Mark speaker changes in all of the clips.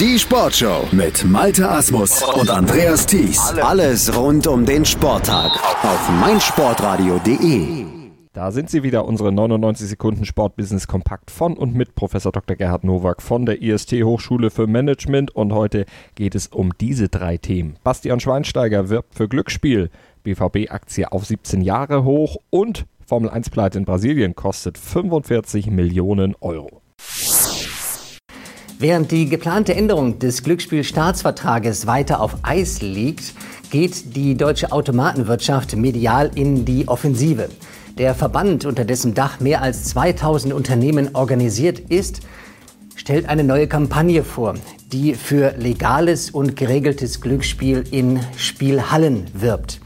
Speaker 1: Die Sportshow mit Malte Asmus und Andreas Thies. Alles rund um den Sporttag auf meinsportradio.de.
Speaker 2: Da sind sie wieder, unsere 99 Sekunden Sportbusiness Kompakt von und mit Professor Dr. Gerhard Nowak von der IST Hochschule für Management und heute geht es um diese drei Themen. Bastian Schweinsteiger wirbt für Glücksspiel, BVB-Aktie auf 17 Jahre hoch und Formel 1 Pleite in Brasilien kostet 45 Millionen Euro.
Speaker 3: Während die geplante Änderung des Glücksspielstaatsvertrages weiter auf Eis liegt, geht die deutsche Automatenwirtschaft medial in die Offensive. Der Verband, unter dessen Dach mehr als 2000 Unternehmen organisiert ist, stellt eine neue Kampagne vor, die für legales und geregeltes Glücksspiel in Spielhallen wirbt.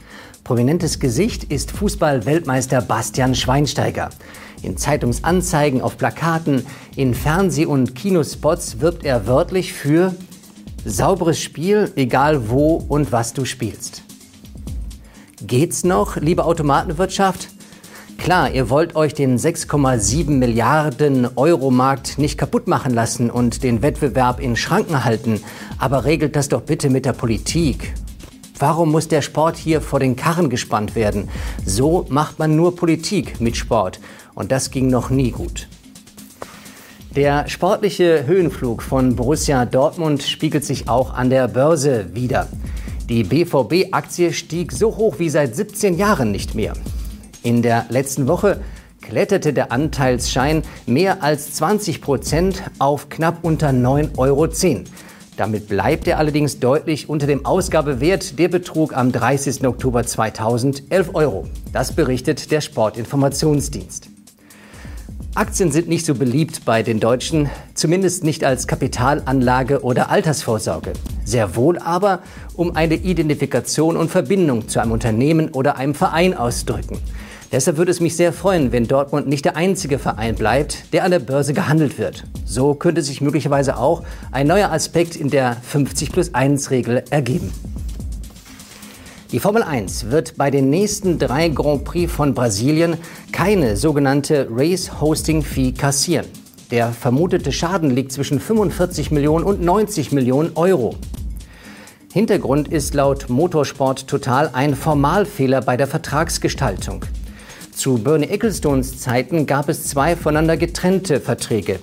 Speaker 3: Prominentes Gesicht ist Fußball-Weltmeister Bastian Schweinsteiger. In Zeitungsanzeigen, auf Plakaten, in Fernseh- und Kinospots wirbt er wörtlich für sauberes Spiel, egal wo und was du spielst. Geht's noch, liebe Automatenwirtschaft? Klar, ihr wollt euch den 6,7 Milliarden Euro Markt nicht kaputt machen lassen und den Wettbewerb in Schranken halten, aber regelt das doch bitte mit der Politik. Warum muss der Sport hier vor den Karren gespannt werden? So macht man nur Politik mit Sport und das ging noch nie gut. Der sportliche Höhenflug von Borussia Dortmund spiegelt sich auch an der Börse wider. Die BVB-Aktie stieg so hoch wie seit 17 Jahren nicht mehr. In der letzten Woche kletterte der Anteilsschein mehr als 20 Prozent auf knapp unter 9,10 Euro. Damit bleibt er allerdings deutlich unter dem Ausgabewert. Der betrug am 30. Oktober 2011 Euro. Das berichtet der Sportinformationsdienst. Aktien sind nicht so beliebt bei den Deutschen, zumindest nicht als Kapitalanlage oder Altersvorsorge. Sehr wohl aber, um eine Identifikation und Verbindung zu einem Unternehmen oder einem Verein auszudrücken. Deshalb würde es mich sehr freuen, wenn Dortmund nicht der einzige Verein bleibt, der an der Börse gehandelt wird. So könnte sich möglicherweise auch ein neuer Aspekt in der 50 plus 1 Regel ergeben. Die Formel 1 wird bei den nächsten drei Grand Prix von Brasilien keine sogenannte Race Hosting Fee kassieren. Der vermutete Schaden liegt zwischen 45 Millionen und 90 Millionen Euro. Hintergrund ist laut Motorsport Total ein Formalfehler bei der Vertragsgestaltung. Zu Bernie Ecclestones Zeiten gab es zwei voneinander getrennte Verträge.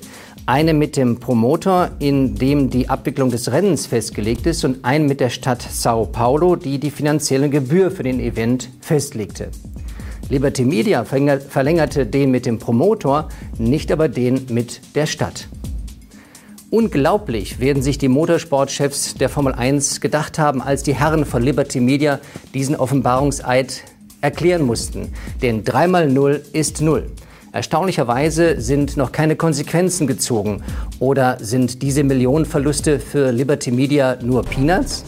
Speaker 3: Eine mit dem Promoter, in dem die Abwicklung des Rennens festgelegt ist, und einen mit der Stadt Sao Paulo, die die finanzielle Gebühr für den Event festlegte. Liberty Media verlängerte den mit dem Promotor, nicht aber den mit der Stadt. Unglaublich werden sich die Motorsportchefs der Formel 1 gedacht haben, als die Herren von Liberty Media diesen Offenbarungseid erklären mussten. Denn 3 mal 0 ist 0. Erstaunlicherweise sind noch keine Konsequenzen gezogen. Oder sind diese Millionenverluste für Liberty Media nur Peanuts?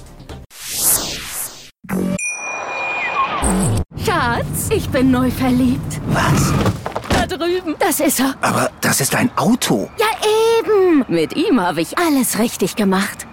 Speaker 4: Schatz, ich bin neu verliebt.
Speaker 5: Was?
Speaker 4: Da drüben. Das ist er.
Speaker 5: Aber das ist ein Auto.
Speaker 4: Ja, eben. Mit ihm habe ich alles richtig gemacht.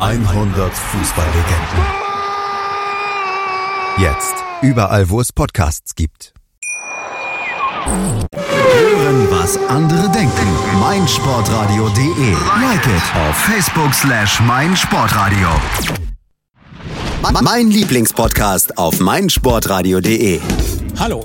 Speaker 1: 100 Fußballlegenden. Jetzt. Überall, wo es Podcasts gibt. Hören, was andere denken. meinsportradio.de. Like it auf Facebook slash meinsportradio. Mein Lieblingspodcast auf meinsportradio.de.
Speaker 6: Hallo.